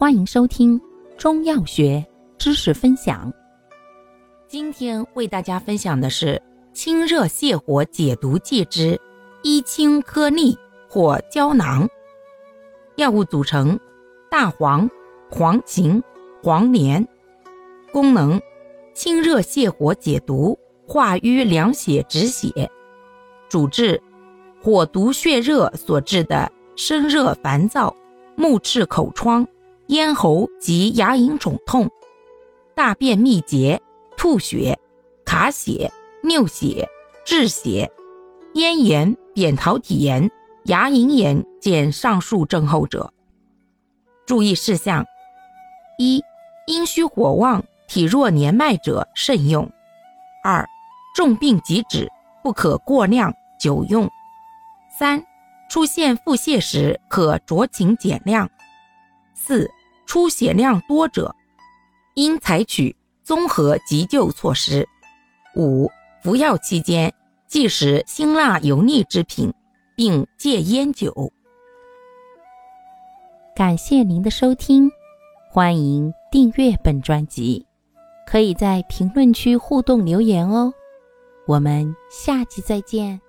欢迎收听中药学知识分享。今天为大家分享的是清热泻火解毒剂之一清颗粒或胶囊。药物组成：大黄、黄芩、黄连。功能：清热泻火解毒，化瘀凉血止血。主治：火毒血热所致的身热烦躁、目赤口疮、咽喉及牙龈肿痛、大便秘结、吐血、卡血、尿血、滞血、咽炎、扁桃体炎、牙龈炎见上述症候者。注意事项：一、阴虚火旺、体弱年迈者慎用；二、重病急止，不可过量久用。三、出现腹泻时，可酌情减量。四、出血量多者，应采取综合急救措施。五、服药期间忌食辛辣油腻之品，并戒烟酒。感谢您的收听，欢迎订阅本专辑，可以在评论区互动留言哦。我们下期再见。